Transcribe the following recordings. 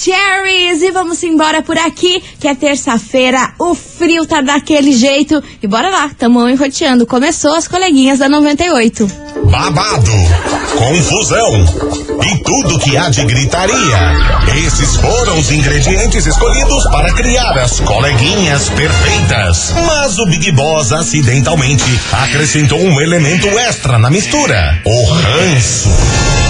Maravicheries! E vamos embora por aqui, que é terça-feira, o frio tá daquele jeito. E bora lá, tamo enroteando. Começou as coleguinhas da 98. Babado, confusão e tudo que há de gritaria. Esses foram os ingredientes escolhidos para criar as coleguinhas perfeitas. Mas o Big Boss acidentalmente acrescentou um elemento extra na mistura: o ranço.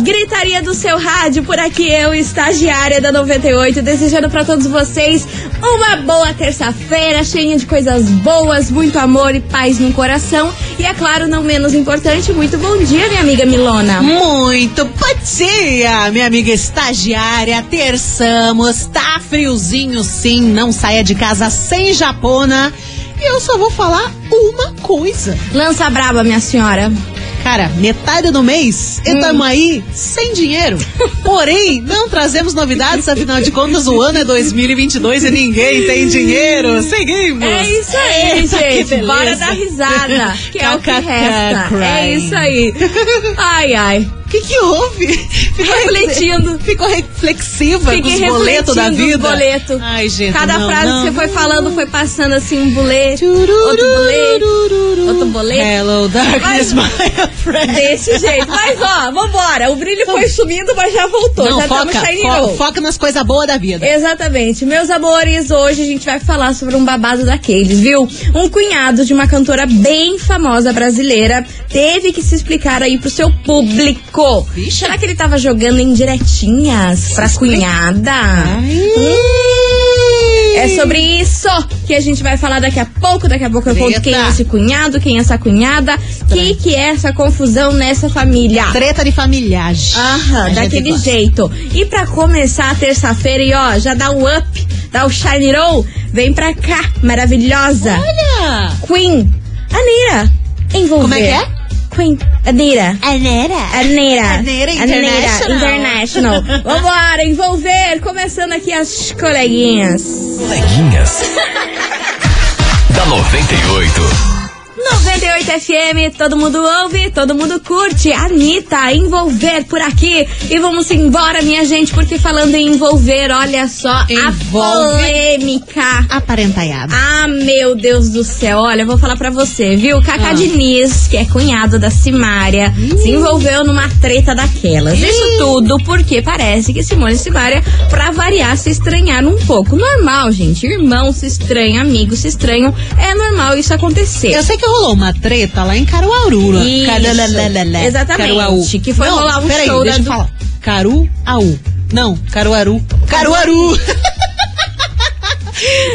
Gritaria do seu rádio, por aqui eu, estagiária da 98, desejando para todos vocês uma boa terça-feira, cheia de coisas boas, muito amor e paz no coração. E é claro, não menos importante, muito bom dia, minha amiga Milona. Muito bom dia, minha amiga estagiária. Terçamos, tá friozinho sim, não saia de casa sem japona. E eu só vou falar uma coisa. Lança braba, minha senhora. Cara, metade do mês e tamo aí sem dinheiro. Porém, não trazemos novidades, afinal de contas, o ano é 2022 e ninguém tem dinheiro. Seguimos. É isso aí, Eita, gente. Bora dar risada, que é o que resta. É isso aí. Ai, ai. O que que houve? Ficou Refletindo. Ficou reflexiva Fiquei com os boletos da vida? os boletos. Ai, gente, Cada não, frase não. que você foi falando foi passando assim um boleto, outro boleto, outro boleto. Hello, darkness, my friend. Desse jeito. Mas ó, vambora. O brilho foi sumindo, mas já voltou. Não, já foca, estamos shiny fo- roll. foca nas coisas boas da vida. Exatamente. Meus amores, hoje a gente vai falar sobre um babado daqueles, viu? Um cunhado de uma cantora bem famosa brasileira teve que se explicar aí pro seu público. Vixe. Será que ele tava jogando indiretinhas pra cunhada? É sobre isso que a gente vai falar daqui a pouco. Daqui a pouco eu conto quem é esse cunhado, quem é essa cunhada, o que, que é essa confusão nessa família. Treta de familiagem. Aham, daquele jeito. E pra começar a terça-feira, e ó, já dá o up, dá o shiny roll, vem pra cá, maravilhosa. Olha! Queen, Anira, envolver. Como é que é? Queen, Anira. Anera. Anira. Anira International. International. Vambora, envolver. Começando aqui as coleguinhas. Coleguinhas. da 98. 98 FM, todo mundo ouve, todo mundo curte. Anitta, envolver por aqui. E vamos embora, minha gente, porque falando em envolver, olha só a Envolve. polêmica. Aparentaiada. Ah, meu Deus do céu. Olha, eu vou falar pra você, viu? Cacá Ah. Diniz, que é cunhado da Simária, se envolveu numa treta daquelas. Isso tudo porque parece que Simone e Simária, pra variar, se estranharam um pouco. Normal, gente. Irmãos se estranham, amigos se estranham. É normal isso acontecer. Eu sei que rolou uma treta lá em Caruaru. Isso. Exatamente, Caruaú. que foi Não, rolar um peraí, show deixa da eu falar. Caruaú. Não, Caruaru. Caruaru.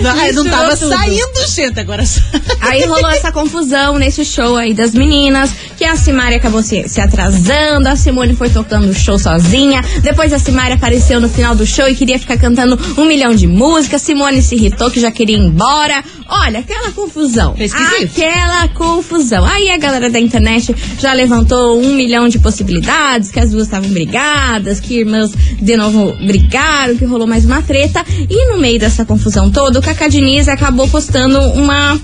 não, não tava tudo. saindo, gente, agora Aí rolou essa confusão nesse show aí das meninas, que a Simari acabou se, se atrasando, a Simone foi tocando o show sozinha, depois a Simari apareceu no final do show e queria ficar cantando um milhão de músicas, Simone se irritou que já queria ir embora. Olha, aquela confusão. Esquisito. Aquela confusão. Aí a galera da internet já levantou um milhão de possibilidades, que as duas estavam brigadas, que irmãs de novo brigaram, que rolou mais uma treta. E no meio dessa confusão toda, o Cacá Diniz acabou postando uma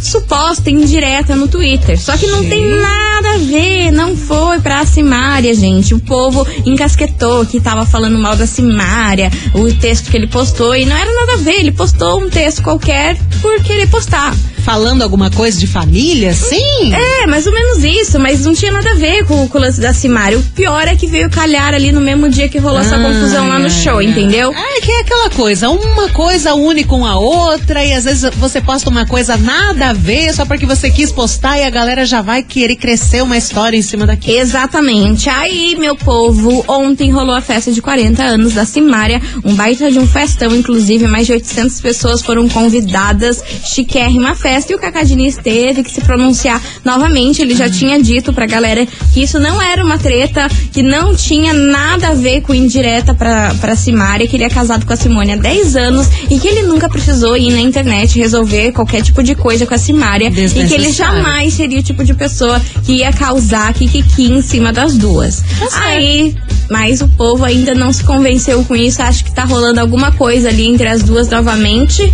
suposta indireta no Twitter. Só que não tem nada a ver, não foi pra Simária, gente. O povo encasquetou que tava falando mal da Simária, o texto que ele postou, e não era nada a ver. Ele postou um texto qualquer por querer postar. Falando alguma coisa de família, sim? É, mais ou menos isso, mas não tinha nada a ver com, com o lance da Simária. O pior é que veio calhar ali no mesmo dia que rolou essa Ah, confusão lá no show, entendeu? É que é aquela coisa, uma coisa une com a outra e às vezes você posta uma coisa nada nada a ver, só porque você quis postar e a galera já vai querer crescer uma história em cima daquilo. Exatamente. Aí, meu povo, ontem rolou a festa de 40 anos da Simária, um baita de um festão, inclusive, mais de 800 pessoas foram convidadas, chiquérrima festa, e o Cacá Diniz teve que se pronunciar novamente, ele já tinha dito pra galera que isso não era uma treta, que não tinha nada a ver com indireta pra, pra Simária, que ele é casado com a Simone há 10 anos e que ele nunca precisou ir na internet resolver qualquer tipo de coisa com a Simária e que ele jamais seria o tipo de pessoa que ia causar kikiki em cima das duas. Aí, mas o povo ainda não se convenceu com isso, acho que tá rolando alguma coisa ali entre as duas novamente.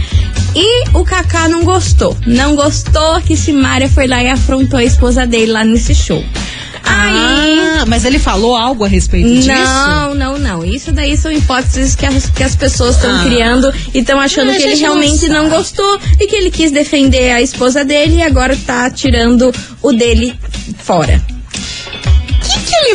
E o Kaká não gostou. Não gostou que Simária foi lá e afrontou a esposa dele lá nesse show. Aí. Ah, mas ele falou algo a respeito disso? Não, não, não. Isso daí são hipóteses que as, que as pessoas estão Ah. criando e estão achando que ele não realmente não, sabe. gostou e que ele quis defender a esposa dele e agora tá tirando o dele fora.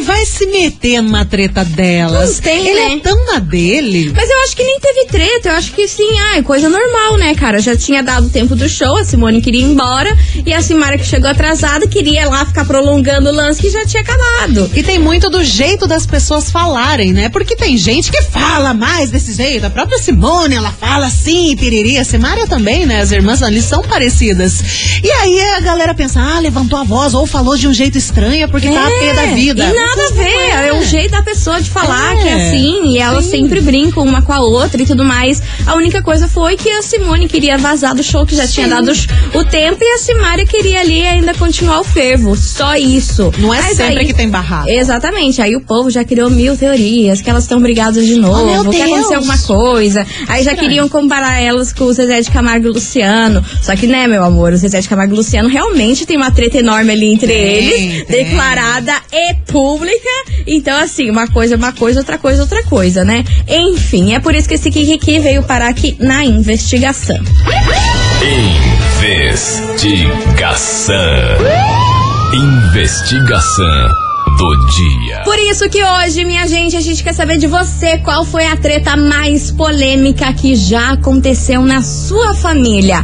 Vai se meter numa treta delas? Não tem, ele né? é tão na dele. Mas eu acho que nem teve treta, eu acho que sim, ah, é coisa normal, né, cara? Já tinha dado o tempo do show, a Simone queria ir embora e a Simara que chegou atrasada queria lá ficar prolongando o lance que já tinha acabado. E tem muito do jeito das pessoas falarem, né? Porque tem gente que fala mais desse jeito. A própria Simone, ela fala assim, piriri. A Simária também, né? As irmãs ali são parecidas. E aí a galera pensa, ah, levantou a voz ou falou de um jeito estranho é porque tá a pé da vida. E nada a ver, é. o jeito da pessoa de falar É, que é assim, e elas sim. sempre brincam uma com a outra e tudo mais. A única coisa foi que a Simone queria vazar do show que já tinha dado o tempo e a Simária queria ali ainda continuar o fervo. Só isso. Não é Mas sempre aí- que tem barraco. Exatamente. Aí o povo já criou mil teorias, que elas estão brigadas de novo, Oh, que aconteceu alguma coisa. Aí já queriam comparar elas com o Zezé de Camargo e Luciano. Só que, né, meu amor, o Zezé de Camargo e Luciano realmente tem uma treta enorme ali entre Tem, eles, tem. declarada e pública. Então, assim, uma coisa é uma coisa, outra coisa é outra coisa, né? Enfim, é por isso que esse Kikiki veio parar aqui na investigação. Investigação. Investigação do dia. Por isso que hoje, minha gente, a gente quer saber de você qual foi a treta mais polêmica que já aconteceu na sua família.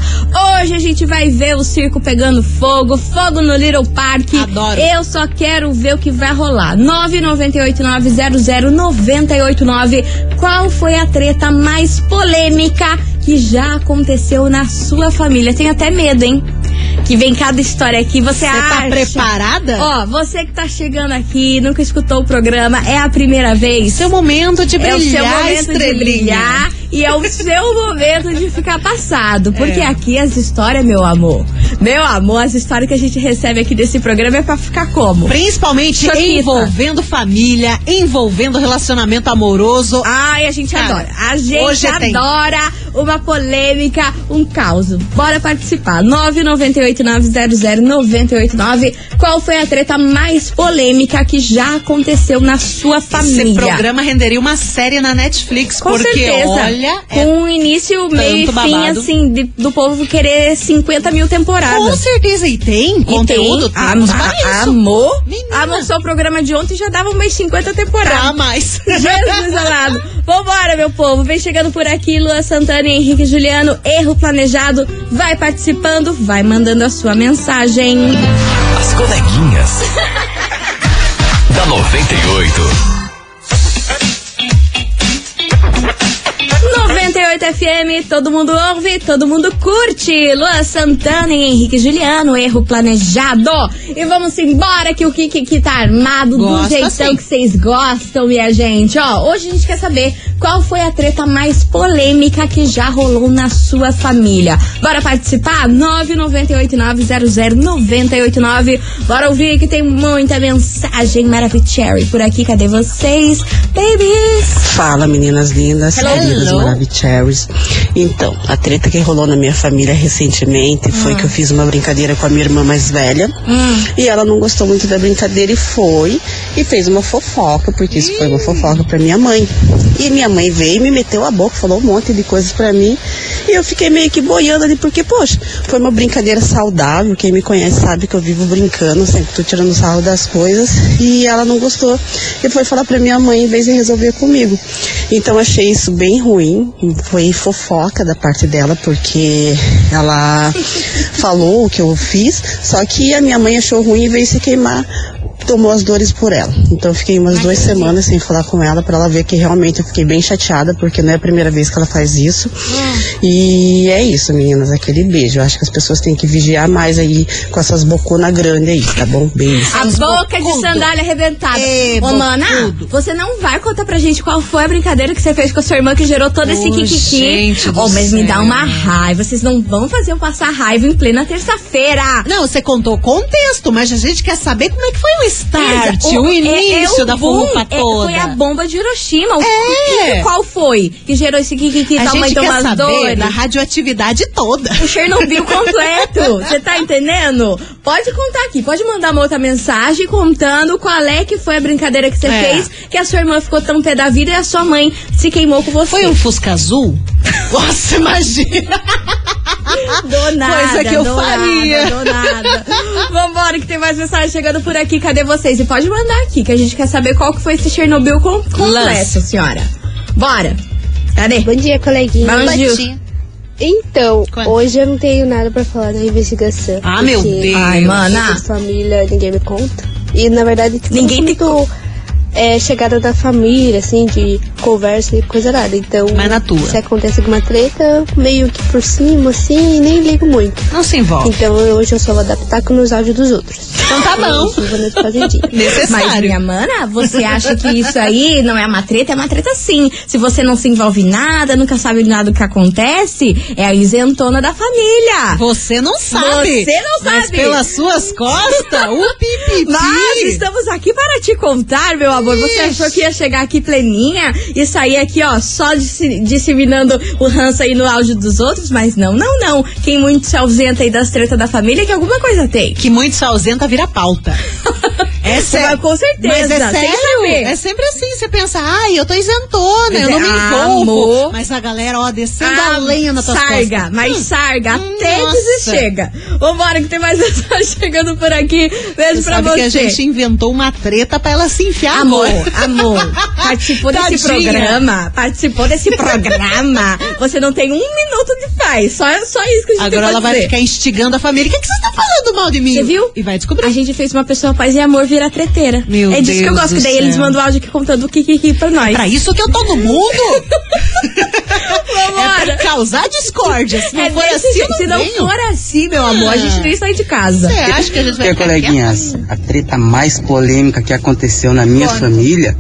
Hoje a gente vai ver o circo pegando fogo, fogo no Little Park. Adoro. Eu só quero ver o que vai rolar. 998900989. Qual foi a treta mais polêmica que já aconteceu na sua família? Tenho até medo, hein? Que vem cada história aqui. Você, Você tá acha... preparada? Ó, você que tá chegando aqui, nunca escutou o programa, é a primeira vez. Seu momento de é o seu brilhar, momento de brilhar e é o seu momento de ficar passado. Porque É. aqui as histórias, meu amor, meu amor, as histórias que a gente recebe aqui desse programa é pra ficar como? Principalmente Choquita. envolvendo família, envolvendo relacionamento amoroso. Ai, a gente Cara, adora. A gente hoje tem. adora uma polêmica, um caos. Bora participar. 998900989. Qual foi a treta mais polêmica que já aconteceu na sua família? Esse programa renderia uma série na Netflix, Com porque certeza. olha, é com um início, meio e fim, babado. assim, de- do povo querer 50 mil com temporadas. certeza e tem E conteúdo, tem, temos a, pra a, isso. amor, Menina. amansou o programa de ontem e já dava umas 50 temporadas. Pra mais. Jesus amado. Vambora, meu povo. Vem chegando por aqui, Lua Santana e Henrique Juliano. Erro planejado. Vai participando, vai mandando a sua mensagem. As coleguinhas. da 98. 98 FM, todo mundo ouve, todo mundo curte. Lua Santana e Henrique Juliano, erro planejado. E vamos embora que o Kiki que tá armado do Gosto jeitão assim. que vocês gostam, minha gente. Ó, hoje a gente quer saber qual foi a treta mais polêmica que já rolou na sua família. Bora participar? 998900989. Bora ouvir que tem muita mensagem maravilhosa por aqui. Cadê vocês, babies? Fala, meninas lindas, Hello. queridas Hello. Maravicheries. Então, a treta que rolou na minha família recentemente foi que eu fiz uma brincadeira com a minha irmã mais velha. E ela não gostou muito da brincadeira e foi e fez uma fofoca, porque isso foi uma fofoca pra minha mãe. E minha mãe veio e me meteu a boca, falou um monte de coisas pra mim. E eu fiquei meio que boiando ali, porque, poxa, foi uma brincadeira saudável. Quem me conhece sabe que eu vivo brincando, sempre tô tirando sarro das coisas. E ela não gostou. E foi falar pra minha mãe em vez de resolver comigo. Então achei isso bem ruim. Foi fofoca da parte dela, porque ela falou o que eu fiz, só que a minha mãe achou ruim e veio se queimar. Tomou as dores por ela. Então eu fiquei umas duas semanas sem falar com ela pra ela ver que realmente eu fiquei bem chateada, porque não é a primeira vez que ela faz isso. E é isso, meninas, aquele beijo. Eu acho que as pessoas têm que vigiar mais aí com essas boconas grandes aí, tá bom? Beijo. A boca de sandália arrebentada. É, Ô, mana, você não vai contar pra gente qual foi a brincadeira que você fez com a sua irmã que gerou todo esse kikiki. gente Ô, mas me dá uma raiva. Vocês não vão fazer eu passar raiva em plena terça-feira. Não, você contou o contexto, mas a gente quer saber como é que foi o start, o, é- início é o da boom, forrupa é- toda. Foi a bomba de Hiroshima. O- É. que- qual foi que gerou esse kikiki? a Tua mãe gente quer saber dores? da radioatividade toda. O Chernobyl completo. Você tá entendendo? Pode contar aqui, pode mandar uma outra mensagem contando qual é que foi a brincadeira que você É. fez, que a sua irmã ficou tão pé da vida e a sua mãe se queimou com você. Foi um Fusca azul? Nossa, imagina! Do nada, Coisa que eu do faria. Nada, do nada. Vambora, que tem mais mensagem chegando por aqui. Cadê vocês? E pode mandar aqui, que a gente quer saber qual que foi esse Chernobyl com, completo, Lance. senhora. Bora. Cadê? Bom dia, coleguinha. Bom dia. Então, Conta. hoje eu não tenho nada pra falar da investigação. Ah, meu Deus. Ai, mana. família, ninguém me conta. E, na verdade, tipo, Ninguém te muito é, chegada da família, assim, de conversa e coisa nada. Então, Mas na tua. se acontece alguma treta, meio que por cima, assim, nem ligo muito. Não se envolve. Então, hoje eu só vou adaptar com os áudios dos outros. Então tá bom. Eu vou nesse fazendinho. Mas, Necessário. minha mana, você acha que isso aí não é uma treta? É uma treta sim. Se você não se envolve em nada, nunca sabe nada do que acontece, é a isentona da família. Você não sabe. Você não Mas sabe. pelas suas costas, o pipipi. Mas estamos aqui para te contar, meu amor. Você achou que ia chegar aqui pleninha e sair aqui, ó, só disseminando o ranço aí no áudio dos outros? Mas não, não, não. Quem muito se ausenta aí das tretas da família, que alguma coisa tem. Que muito se ausenta vira pauta. É sério. Mas com certeza, Mas é sério. É sempre assim. Você pensa, ai, eu tô isentona, eu não me Ah, envolvo. Mas a galera, ó, descendo Ah, a lenha nas tuas sarga, costas. mas Hum. sarga, até Nossa. dizer chega. Vambora, que tem mais mensagem chegando por aqui. Beijo Você pra sabe você. que a gente inventou uma treta pra ela se enfiar Amor, amor, participou desse programa, participou desse programa. Você não tem um minuto de paz, só, só isso que a gente Agora ela vai dizer. ficar instigando a família. O que, que você tá falando mal de mim? Você viu? E vai descobrir. A gente fez uma pessoa paz e amor virar treteira. Meu é disso que eu Deus gosto, que daí céu. eles mandam áudio aqui contando o que pra nós. Pra isso que eu tô no mundo? é pra causar discórdia. Se não É for assim, jeito. não Se não venho. for assim, meu amor, a gente nem sai de casa. Você acha que a gente vai ficar coleguinhas, a treta mais polêmica que aconteceu na minha família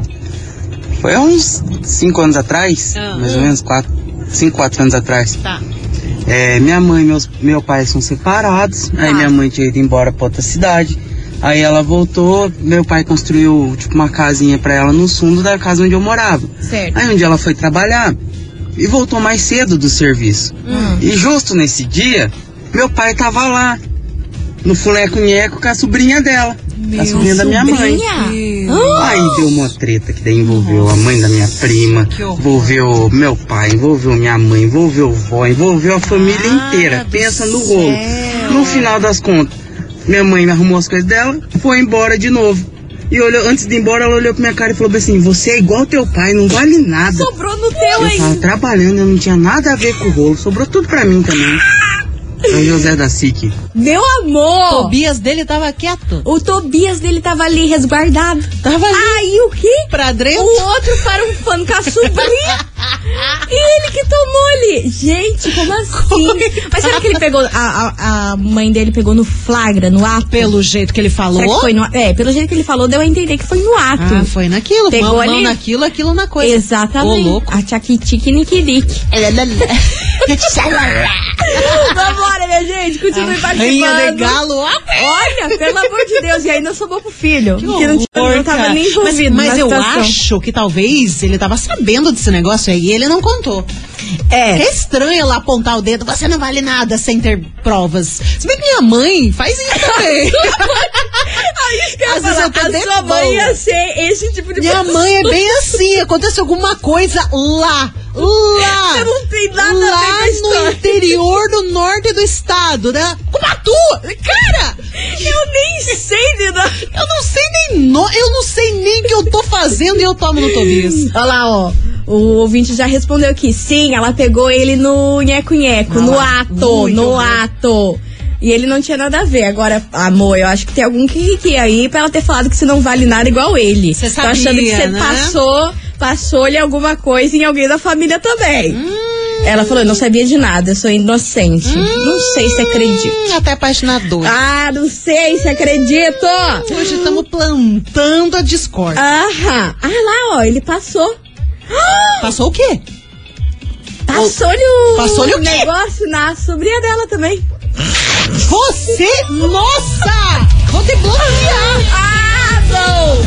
foi há uns 5 anos atrás, Ah. mais ou menos 5, 4 anos atrás. Tá. É, minha mãe e meus, meu pai são separados, aí Tá. minha mãe tinha ido embora pra outra cidade. Aí ela voltou, meu pai construiu tipo uma casinha pra ela no fundo da casa onde eu morava. Certo. Aí um dia ela foi trabalhar e voltou mais cedo do serviço. Hum. E justo nesse dia, meu pai tava lá, no fuleco-nheco com a sobrinha dela. a sobrinha da minha mãe. Sobrinha? Aí deu uma treta que daí envolveu a mãe da minha prima, envolveu meu pai, envolveu minha mãe, envolveu vó, envolveu a família Ah, inteira. Pensa no rolo. No final das contas, minha mãe arrumou as coisas dela, foi embora de novo. E olhou, antes de ir embora, ela olhou pra minha cara e falou assim: Você é igual teu pai, não vale nada. Sobrou no teu, Eu tava trabalhando, eu não tinha nada a ver com o rolo, sobrou tudo pra mim também. São José da SIC. Meu amor! Tobias dele tava quieto. O Tobias dele tava ali resguardado. Tava ali Aí o quê? pra dentro. O outro para um fã com a sobrinha. e ele que tomou ali. Gente, como assim? Mas será que ele pegou. A, a, a mãe dele pegou no flagra, no ato? Pelo jeito que ele falou. Que foi no, é, pelo jeito que ele falou, deu a entender que foi no ato. Ah, foi naquilo. Pegou mão, mão ali? naquilo, aquilo na coisa. Exatamente. Ô, louco. A tchaquitique niquirique. Vambora, minha gente. Continue de participando. galo. ó. Olha, pelo amor de Deus. E ainda sobrou pro filho. Que, não, tinha- horror, não tava cara. nem Mas, envolvido mas na eu situação. acho que talvez ele tava sabendo desse negócio aí e ele não contou. É. É estranho ela apontar o dedo, você não vale nada sem ter provas. Se bem que minha mãe faz isso também. Isso que eu Às falar, a sua mãe ia ser esse tipo de Minha pessoa. mãe é bem assim, acontece alguma coisa lá, lá. Você não tem nada a ver com a lá no interior do norte do estado, né? Cumatu! Cara, Eu nem sei de nada. eu não sei nem no, eu não sei nem o que eu tô fazendo e eu tomo no Tobias. Olha lá, ó. O ouvinte já respondeu aqui. Sim, ela pegou ele no nheco-nheco, no ato, no ato. E ele não tinha nada a ver. Agora, amor, eu acho que tem algum que aí pra ela ter falado que você não vale nada igual ele. Você Tô achando que sabia, você né? passou, passou-lhe alguma coisa em alguém da família também. Hum. Ela falou, eu não sabia de nada, eu sou inocente. Não sei se acredito. Hum, até apaixonador. Ah, não sei se acredito. Hoje estamos plantando a discórdia. Aham. Ah lá, ó, ele passou. Passou o quê? Passou-lhe o, Passou-lhe o quê? negócio na sobrinha dela também. Você? Nossa! Vou te bloquear! Ah, bom!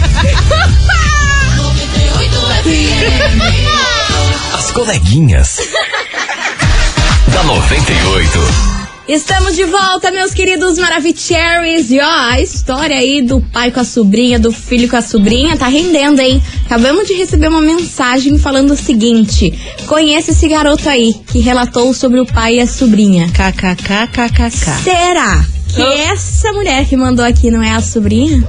As coleguinhas. da 98. Estamos de volta, meus queridos Maravicheries. E ó, a história aí do pai com a sobrinha, do filho com a sobrinha, tá rendendo, hein? Acabamos de receber uma mensagem falando o seguinte: conhece esse garoto aí que relatou sobre o pai e a sobrinha. KKKKKK. Será que essa mulher que mandou aqui não é a sobrinha?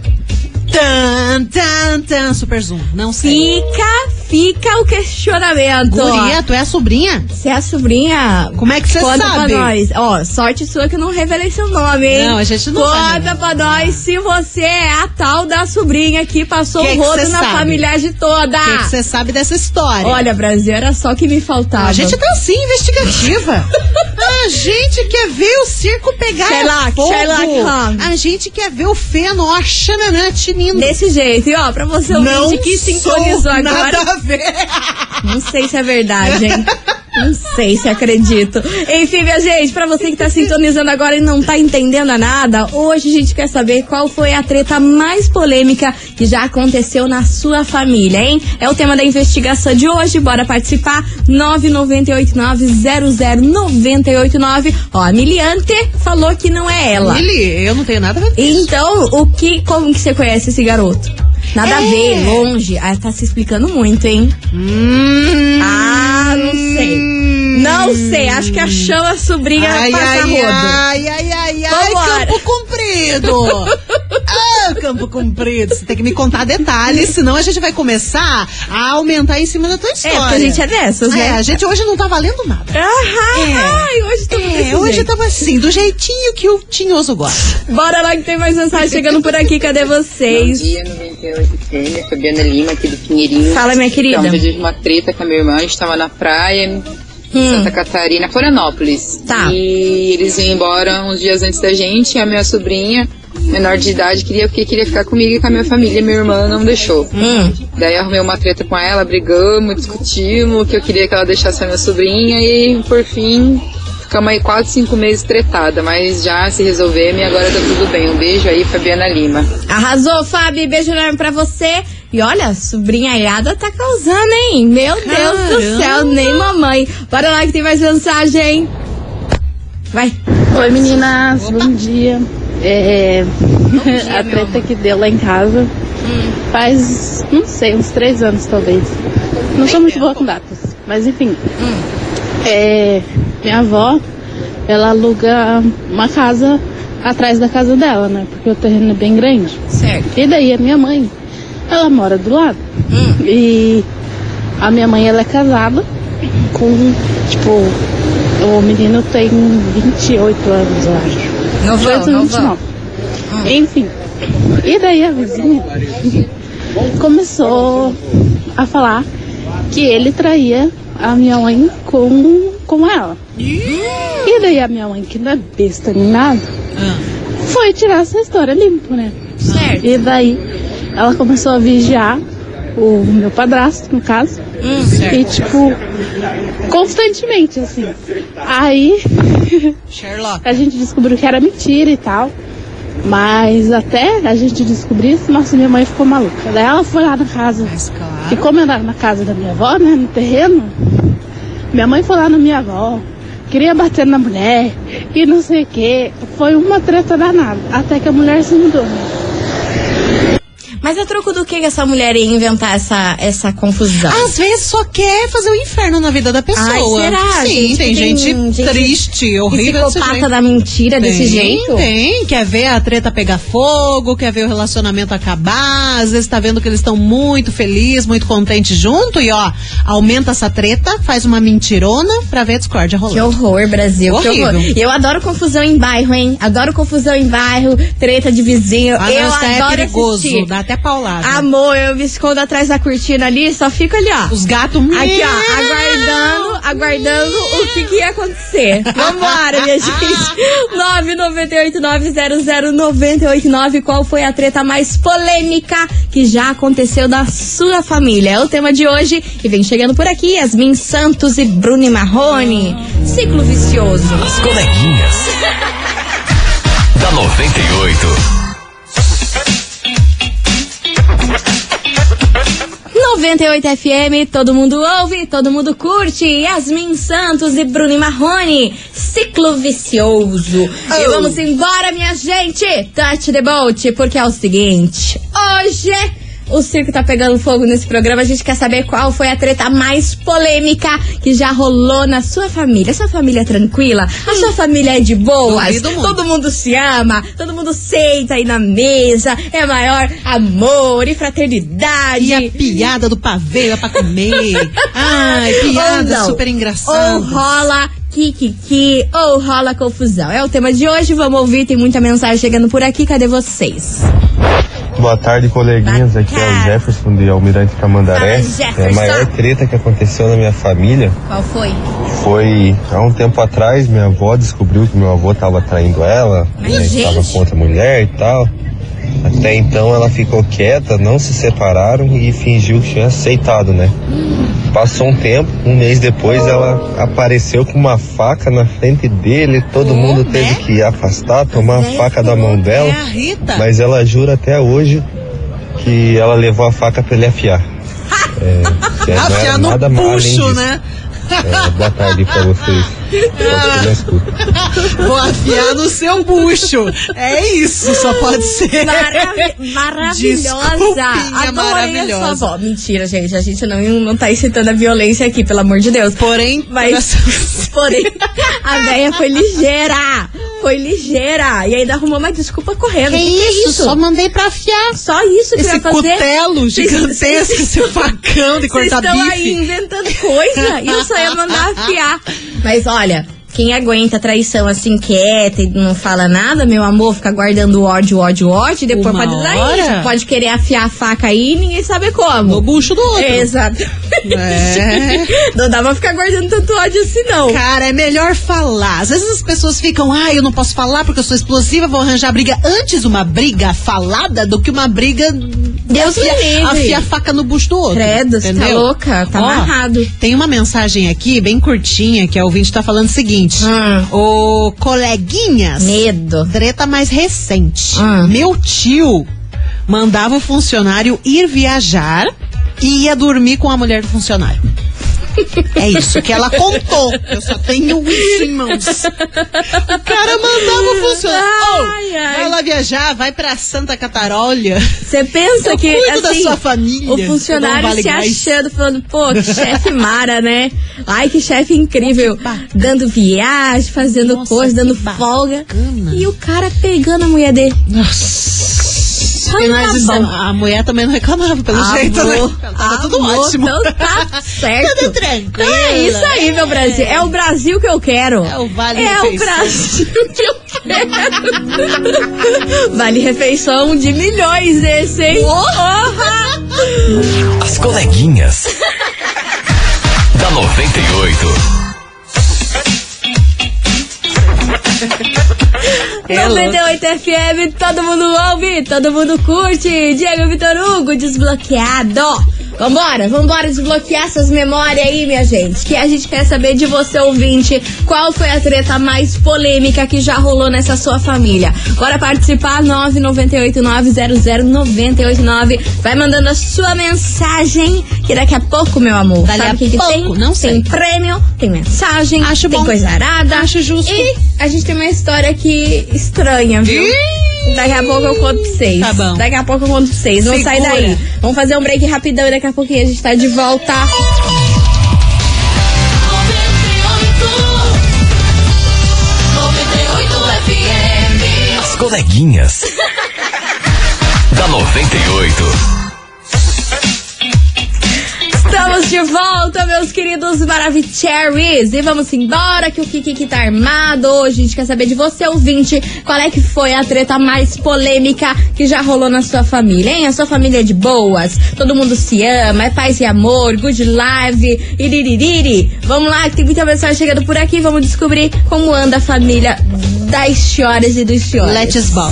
Tan, tan, tan. Super zoom. Não sei. Fica, fica o questionamento. Guria, tu é a sobrinha? Se é a sobrinha. Como é que você Conta sabe? pra nós. Ó, sorte sua que eu não revelei seu nome, hein? Não, a gente não Conta revelar. pra nós se você é a tal da sobrinha que passou Que o que rodo na sabe? familiagem toda. O que que você sabe dessa história? Olha, Brasil, era só que me faltava. a gente tá assim, investigativa. a gente quer ver o circo pegar Sherlock, fogo. Sherlock. A gente quer ver o feno, ó, xananã, tinindo. Desse jeito. E ó, pra você ouvinte que sintonizou agora. Ver. Não sei se é verdade, hein? Não sei se acredito. Enfim, minha gente, pra você que tá sintonizando agora e não tá entendendo nada, hoje a gente quer saber qual foi a treta mais polêmica que já aconteceu na sua família, hein? É o tema da investigação de hoje. Bora participar? 998900989. Ó, a Miliante falou que não é ela. Lili, eu não tenho nada a ver com isso. Então, o que, como que você conhece esse garoto? Nada a É. ver, longe. Ah, tá se explicando muito, hein? Hum. Ah, não sei. Não sei, acho que a chama a sobrinha Ai, passa ai, rodo. ai, ai, ai, ai, Vambora. campo comprido. ah, campo comprido. Você tem que me contar detalhes, senão a gente vai começar a aumentar em cima da tua história. porque a gente é dessas, né? É, a gente hoje não tá valendo nada. Aham, É. ai, hoje tá É, hoje tava assim, do jeitinho que o tinhoso gosta. Bora lá que tem mais mensagem chegando por aqui, cadê Bom vocês? dia, 98 FM, Fabiana Lima, aqui do Pinheirinho. Fala, minha querida. Então, eu tive uma treta com a minha irmã, a gente tava na praia, em Hum. Santa Catarina, Florianópolis. Tá. E eles iam embora uns dias antes da gente, e a minha sobrinha, menor de idade, queria, porque queria ficar comigo e com a minha família, minha irmã não deixou. Hum. Daí arrumei uma treta com ela, brigamos, discutimos, que eu queria que ela deixasse a minha sobrinha, e por fim... Ficamos aí quase cinco meses tretada, mas já se resolvemos e agora tá tudo bem. Um beijo aí, Fabiana Lima. Arrasou, Fábio, beijo enorme pra você. E olha, sobrinha aiada tá causando, hein? Meu Deus do Caramba. céu, nem mamãe. Bora lá que tem mais mensagem. Vai. Oi meninas, bom dia. É, a treta que deu lá em casa faz, não sei, uns três anos talvez. Não sou muito boa com datas, mas enfim. É, minha avó, ela aluga uma casa atrás da casa dela, né? Porque o terreno é bem grande. Certo. E daí a minha mãe, ela mora do lado. E a minha mãe, ela é casada com, tipo, o menino tem 28 anos, eu acho. Novão, 28, novão. 29. Enfim. E daí a vizinha começou a falar que ele traía a minha mãe com, com ela. E daí a minha mãe, que não é besta nem nada, foi tirar essa história limpo, né? Certo. E daí ela começou a vigiar o meu padrasto, no caso. E tipo, constantemente, assim. Aí a gente descobriu que era mentira e tal. Mas até a gente descobrir isso, nossa, minha mãe ficou maluca. Daí ela foi lá na casa. Mas claro. E como era na casa da minha avó, né, no terreno, minha mãe foi lá na minha avó, queria bater na mulher e não sei o que. Foi uma treta danada. Até que a mulher se mudou. Mas a troco do que que essa mulher ia inventar essa, essa confusão? Às vezes só quer fazer o inferno na vida da pessoa. Ai, será? Sim, Gente, tem, gente, gente triste, horrível desse Psicopata da mentira desse Tem, jeito? Tem, quer ver a treta pegar fogo, quer ver o relacionamento acabar, às vezes tá vendo que eles estão muito felizes, muito contentes junto e ó, aumenta essa treta, faz uma mentirona pra ver a discórdia Que rolando. horror, Brasil. Que Horrível. horror. E eu adoro confusão em bairro, hein? Adoro confusão em bairro, treta de vizinho. Ah, eu não, é adoro perigoso, assistir. dá até paulada. Amor, eu me escondo atrás da cortina ali, só fico ali, ó. Os gatos Aqui, ó, aguardando, aguardando o que, que ia acontecer. Vambora, minha gente. 998900989. Qual foi a treta mais polêmica que já aconteceu na sua família? É o tema de hoje. E vem chegando por aqui, Yasmin Santos e Bruni Marrone. Ciclo vicioso. As coleguinhas. da 98. 98 FM, todo mundo ouve, todo mundo curte. Yasmin Santos e Bruno Marrone, ciclo vicioso. E vamos embora, minha gente. Touch the boat, porque é o seguinte: hoje. O circo tá pegando fogo nesse programa. A gente quer saber qual foi a treta mais polêmica que já rolou na sua família. Sua família é tranquila? A sua família é de boas? Muito. Todo mundo se ama? Todo mundo senta aí na mesa? É maior amor e fraternidade? E a piada do pavê lá pra comer. Ai, piada Ou super Ou engraçada. rola kikiki, ou rola confusão. É o tema de hoje, vamos ouvir, tem muita mensagem chegando por aqui, cadê vocês? Boa tarde, coleguinhas. Boa Aqui é tarde. o Jefferson de Almirante Camandaré. Jefferson. É, a maior treta que aconteceu na minha família Qual foi? foi há um tempo atrás. Minha avó descobriu que meu avô estava traindo ela, né, estava com outra mulher e tal. Até então ela ficou quieta, não se separaram e fingiu que tinha aceitado, né? Passou um tempo, um mês depois ela apareceu com uma faca na frente dele, todo mundo teve que afastar, tomar a Mas é faca da mão dela. É. Mas ela jura até hoje que ela levou a faca pra ele afiar. É, era Afiar no nada puxo, né? É, boa tarde pra vocês. Vou afiar no seu bucho. É isso, só pode ser. Maravi- maravilhosa! Adorei maravilhosa. a sua avó. Mentira, gente, a gente não, não tá incitando a violência aqui, pelo amor de Deus. Porém, Mas, porém, a véia foi ligeira. Foi ligeira. E ainda arrumou uma desculpa correndo. que Que que é isso? isso? Só mandei pra afiar. Só isso que Esse cutelo gigantesco, esse facão de Vocês cortar estão aí bife. inventando coisa e eu só ia mandar afiar. Mas olha, quem aguenta traição assim quieta e não fala nada, meu amor, fica guardando ódio, ódio, ódio, e depois Uma pode dar isso. Pode querer afiar a faca aí e ninguém sabe como. No bucho do outro. Exatamente. É. Não dá pra ficar guardando tanto ódio assim, não. Cara, é melhor falar. Às vezes as pessoas ficam, ah, eu não posso falar porque eu sou explosiva, vou arranjar briga. Antes uma briga falada do que uma briga. Deus afia, me livre. afia a faca no bucho do outro. Credo, você tá louca, tá Ó, amarrado. Tem uma mensagem aqui, bem curtinha, que a ouvinte tá falando o seguinte: Hum. Ô, coleguinhas. Medo. Treta mais recente. Hum. Meu tio mandava o funcionário ir viajar e ia dormir com a mulher do funcionário. É isso que ela contou. Eu só tenho isso em mãos. O cara mandava o funcionário. Ai, "Ô, ai. Vai lá viajar, vai pra Santa Catarolha. Você pensa Eu que cuido da assim, sua família, o funcionário vale se gás. achando, falando, pô, que chefe mara, né? Ai, que chefe incrível. bacana. Dando viagem, fazendo Nossa, coisa, dando que folga. E o cara pegando a mulher dele. Nossa. Nós tá a mulher também não reclamava, pelo jeito, né? Amor, Tava tudo ótimo. Então tá certo. Tudo tranquilo. Então é isso aí, meu Brasil. É o Brasil que eu quero. É o Vale É o. Brasil que eu quero. vale refeição de milhões esse, hein? Porra! As coleguinhas. da 98. É 98 FM, todo mundo ouve, todo mundo curte. Diego Vitor Hugo, desbloqueado. Vambora, vambora desbloquear essas memórias aí, minha gente. Que a gente quer saber de você, ouvinte, qual foi a treta mais polêmica que já rolou nessa sua família. Bora participar, 998900989. Vai mandando a sua mensagem, que daqui a pouco, meu amor, Dali sabe o que, que tem? não sei. Tem prêmio, tem mensagem, Acho tem bom. coisa arada. Acho justo. E a gente tem uma história aqui estranha, viu? Daqui a pouco eu conto pra vocês. Tá bom. Daqui a pouco eu conto pra vocês. Não sai Segura. daí. Vamos fazer um break rapidão e daqui a pouquinho a gente tá de volta. As coleguinhas. da 98. Estamos de volta, meus queridos Maravicheries. E vamos embora que o Kiki tá armado. Hoje a gente quer saber de você, ouvinte, qual é que foi a treta mais polêmica que já rolou na sua família, hein? A sua família é de boas, todo mundo se ama, é paz e amor, good live, iriririri. Vamos lá, que tem muita mensagem chegando por aqui. Vamos descobrir como anda a família das senhoras e dos senhores. Let's bora.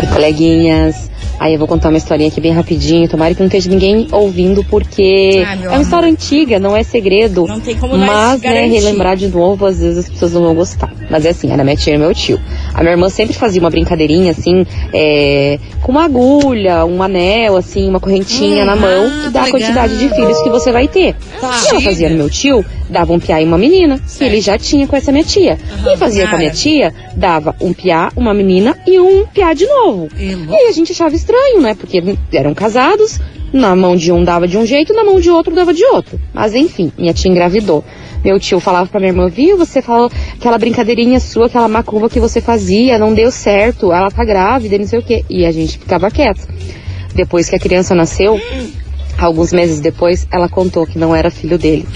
Oi, coleguinhas. Aí eu vou contar uma historinha aqui bem rapidinho. Tomara que não esteja ninguém ouvindo, porque meu é uma história antiga, não é segredo. Não tem como Mas, né, relembrar de novo, às vezes as pessoas não vão gostar. Mas é assim, era minha tia e meu tio. A minha irmã sempre fazia uma brincadeirinha, assim, é, com uma agulha, um anel, assim, uma correntinha Hum, na mão, ah, e dá a quantidade de filhos que você vai ter. Tá. E ela fazia no meu tio, dava um piá e uma menina, que ele já tinha com essa minha tia. e fazia com a minha cara. tia, dava um piá, uma menina e um piá de novo. E aí a gente achava estranho, né? Porque eram casados, na mão de um dava de um jeito, na mão de outro dava de outro. Mas enfim, minha tia engravidou. Meu tio falava pra minha irmã, viu, você falou aquela brincadeirinha sua, aquela macumba que você fazia, não deu certo, ela tá grávida, e não sei o quê. E a gente ficava quieto. Depois que a criança nasceu, alguns meses depois, ela contou que não era filho dele.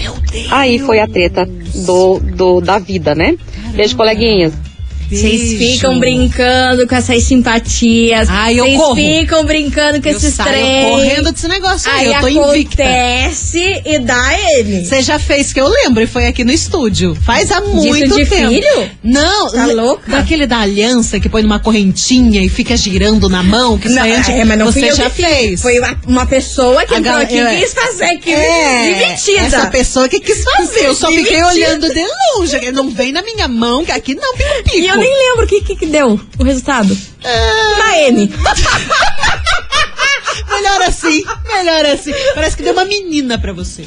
Aí foi a treta do, do, da vida, né? Beijo, coleguinhas. Vocês ficam brincando com essas simpatias. Ai, eu Vocês corro. ficam brincando com Eu esses saio trem. correndo desse negócio aí, Aí eu tô invicta. acontece e dá ele. Você já fez que eu lembro e foi aqui no estúdio. Faz há muito de tempo. filho? Não, Tá louca? Daquele da aliança que põe numa correntinha e fica girando na mão, que Não, foi antes. é, mas não você eu já fez. Foi uma, pessoa que entrou aqui é. e quis fazer que É, dividida. essa pessoa que quis fazer. Eu só fiquei olhando de longe. Não vem na minha mão, que aqui não pico-pico. E eu nem lembro o que, que, que deu o resultado. Ah, Na M. melhor assim, melhor assim. Parece que deu uma menina pra você.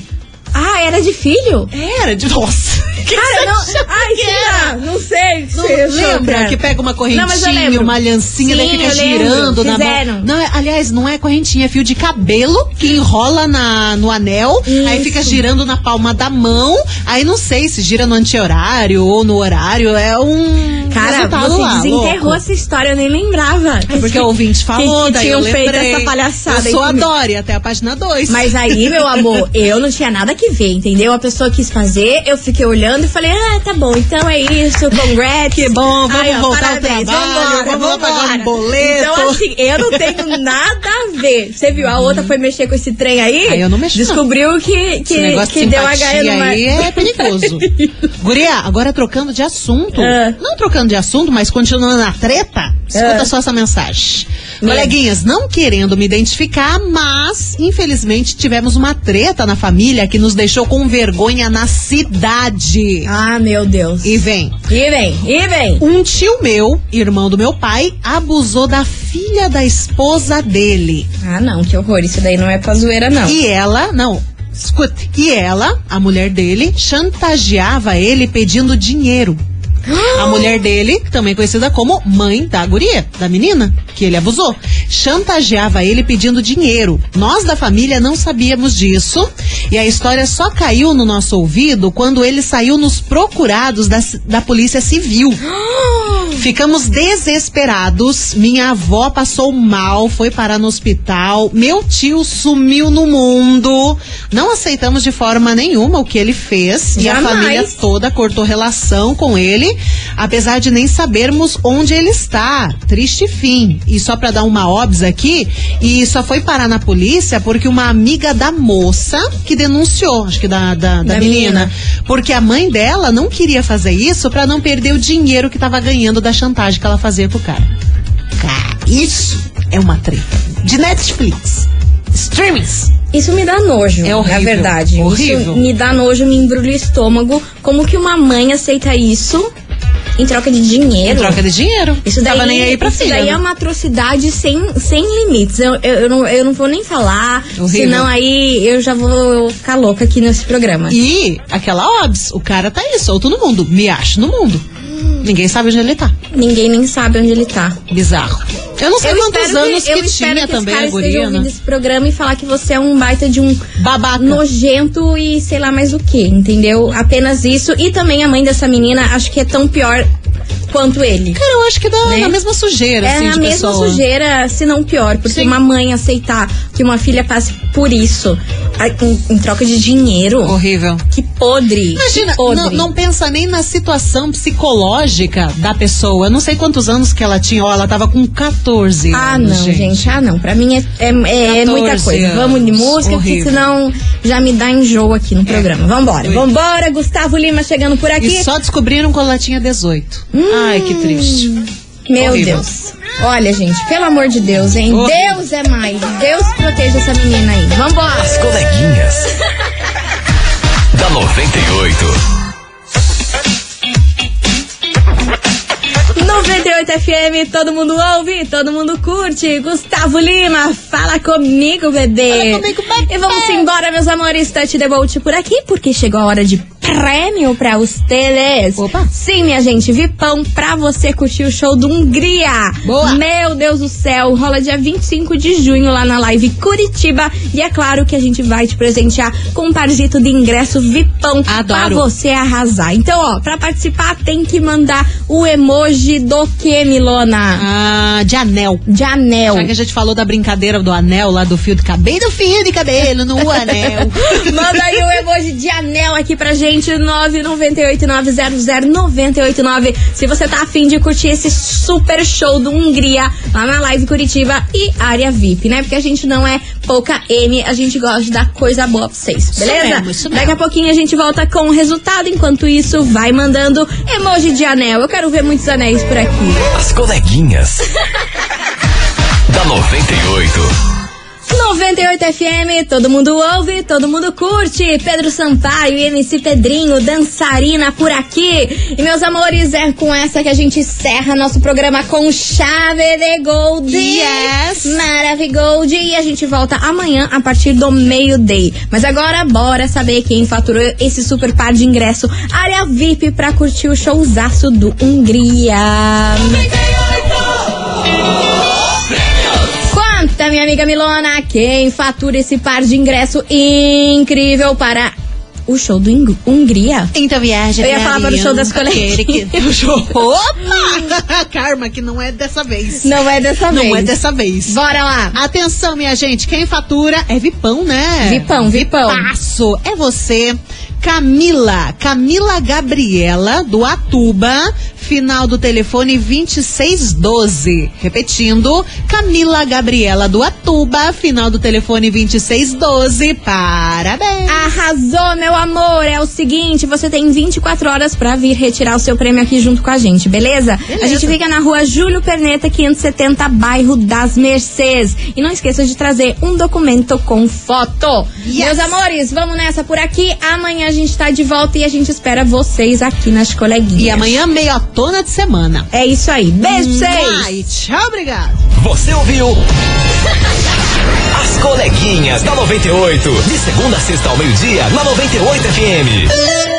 Ah, era de filho? Era de. Nossa. Que Cara, você não. Ai, que será? Não sei. Não, achou, lembra cara? que pega uma Não, eu correntinha, lembro. uma aliancinha, daí Sim, fica eu lembro. girando na Fizeram. mão. Não, aliás, não é correntinha, é fio de cabelo que enrola na, no anel, aí Isso. fica girando na palma da mão. Aí não sei se gira no anti-horário ou no horário. É um. Cara, você lá, desenterrou louco. essa história, eu nem lembrava. É porque o ouvinte falou, que daí eu tinham feito lembrei. essa palhaçada Eu aí sou a. Dori, até a página 2. Mas aí, meu amor, eu não tinha nada que ver, entendeu? A pessoa quis fazer, eu fiquei olhando e falei, ah, tá bom, então é isso, congrats. Que bom, vamos Ai, ó, voltar ao trabalho, vamos lá pagar um boleto. Então, assim, eu não tenho nada a ver. Você viu, a outra foi mexer com esse trem aí? Aí eu não mexi. Descobriu que, que, que de deu HE numa... aí é perigoso. Guria, agora trocando de assunto. Ah. Não trocando de assunto, mas continuando na treta. Escuta Ah. só essa mensagem. Medo. Coleguinhas, não querendo me identificar, mas infelizmente tivemos uma treta na família que nos deixou com vergonha na cidade. Ah, meu Deus. E vem. E vem, e vem. Um tio meu, irmão do meu pai, abusou da filha da esposa dele. Ah, não, que horror. Isso daí não é pra zoeira, não. E ela, não, escute, e ela, a mulher dele, chantageava ele pedindo dinheiro. A mulher dele, também conhecida como mãe da guria, da menina, que ele abusou, chantageava ele pedindo dinheiro. Nós da família não sabíamos disso e a história só caiu no nosso ouvido quando ele saiu nos procurados da, da Polícia Civil. Ficamos desesperados. Minha avó passou mal, foi parar no hospital. Meu tio sumiu no mundo. Não aceitamos de forma nenhuma o que ele fez. E a Jamais. família toda cortou relação com ele, apesar de nem sabermos onde ele está. Triste fim. E só pra dar uma óbvia aqui, e só foi parar na polícia porque uma amiga da moça que denunciou, acho que da, da, da Da menina, menina. porque a mãe dela não queria fazer isso pra não perder o dinheiro que tava ganhando da chantagem que ela fazia com o cara. Cara, isso é uma treta. De Netflix. Streamings. Isso me dá nojo, É horrível, na verdade. horrível. Isso me dá nojo, me embrulha o estômago. Como que uma mãe aceita isso em troca de dinheiro? Em troca de dinheiro. Isso daí, Tava nem aí pra isso daí né? é uma atrocidade sem, sem limites. Eu, eu, eu não, eu não vou nem falar, Horrível. senão aí eu já vou ficar louca aqui nesse programa. E aquela obs, o cara tá aí, solto no mundo. Me acho no mundo. Ninguém sabe onde ele tá. Ninguém nem sabe onde ele tá. Bizarro. Eu não sei Eu quantos anos que, eu que, espero tinha que também a guria, né? esse programa e falar que você é um baita de um Babaca. nojento e sei lá mais o que, entendeu? Apenas isso. E também a mãe dessa menina, acho que é tão pior quanto ele. Cara, eu acho que dá Né? na mesma sujeira, É assim, a mesma pessoa. sujeira, se não pior, porque Sim. uma mãe aceitar que uma filha passe por isso em, em troca de dinheiro. Horrível. Que podre. Imagina, que podre. não, não pensa nem na situação psicológica da pessoa. Eu não sei quantos anos que ela tinha. Ó, ela tava com 14 Ah, anos, não, gente. Ah, não. Pra mim é, é, é 14 muita coisa. Vamos de anos. música, porque Horrível. É. senão já me dá enjoo aqui no programa. Vambora. Vambora, Gustavo Lima chegando por aqui. E só descobriram quando ela tinha 18. Ai, que triste. Meu Horrível. Deus. Olha, gente, pelo amor de Deus, hein? Horrível. Deus é mais. Deus proteja essa menina aí. Vambora. As coleguinhas. da 98. 98 FM, todo mundo ouve, todo mundo curte. Gustavo Lima, fala comigo, bebê. Fala comigo, bebê. E vamos embora, meus amores. Touch the boat por aqui, porque chegou a hora de prêmio pra ustedes. Opa. Sim, minha gente, vipão pra você curtir o show do Hungria. Boa. Meu Deus do céu, rola dia 25 de junho lá na live Curitiba. E é claro que a gente vai te presentear com um parzito de ingresso vipão pra Adoro. você arrasar. Então, ó, pra participar tem que mandar o emoji do que, Milona? Ah, de anel. De anel. Já que a gente falou da brincadeira do anel lá do fio de cabelo, do fio de cabelo no anel. Manda aí o emoji de anel aqui pra gente, 998900989. Se você tá afim de curtir esse super show do Hungria lá na Live Curitiba e área VIP, né? Porque a gente não é pouca M, a gente gosta de dar coisa boa pra vocês, Isso beleza? mesmo, isso mesmo. Daqui a pouquinho a gente volta com o resultado. Enquanto isso, vai mandando emoji de anel. Eu quero ver muitos anéis por aqui. As coleguinhas. da 98. 98 FM, todo mundo ouve, todo mundo curte. Pedro Sampaio e MC Pedrinho, dançarina por aqui. E meus amores, é com essa que a gente encerra nosso programa com chave de gold. Yes. Maravigold. E a gente volta amanhã a partir do meio-day. Mas agora, bora saber quem faturou esse super par de ingresso. Área VIP pra curtir o showzaço do Hungria. Conta, minha amiga Milona, quem fatura esse par de ingresso incrível para o show do Ing- Hungria? Então viaja. Eu ia falar para o show das coleguinhas. Show. Opa! Karma, que não é dessa vez. Não é dessa vez. Não é dessa vez. Bora lá. Atenção, minha gente, quem fatura é Vipão, né? Vipão, Vipão. Passo, é você, Camila, Camila Gabriela, do Atuba, final do telefone 2612. Repetindo, Camila Gabriela, do Atuba, final do telefone 2612. Parabéns! Arrasou, meu amor. É o seguinte, você tem 24 horas pra vir retirar o seu prêmio aqui junto com a gente, beleza? Beleza. A gente fica na rua Júlio Perneta, 570, bairro das Mercês. E não esqueça de trazer um documento com foto. Yes. Meus amores, vamos nessa por aqui. Amanhã gente tá de volta e a gente espera vocês aqui nas coleguinhas. E amanhã, meiotona de semana. É isso aí. Beijo pra vocês. Ai, tchau, obrigado. Você ouviu? As coleguinhas da 98. De segunda a sexta ao meio-dia, na 98 FM.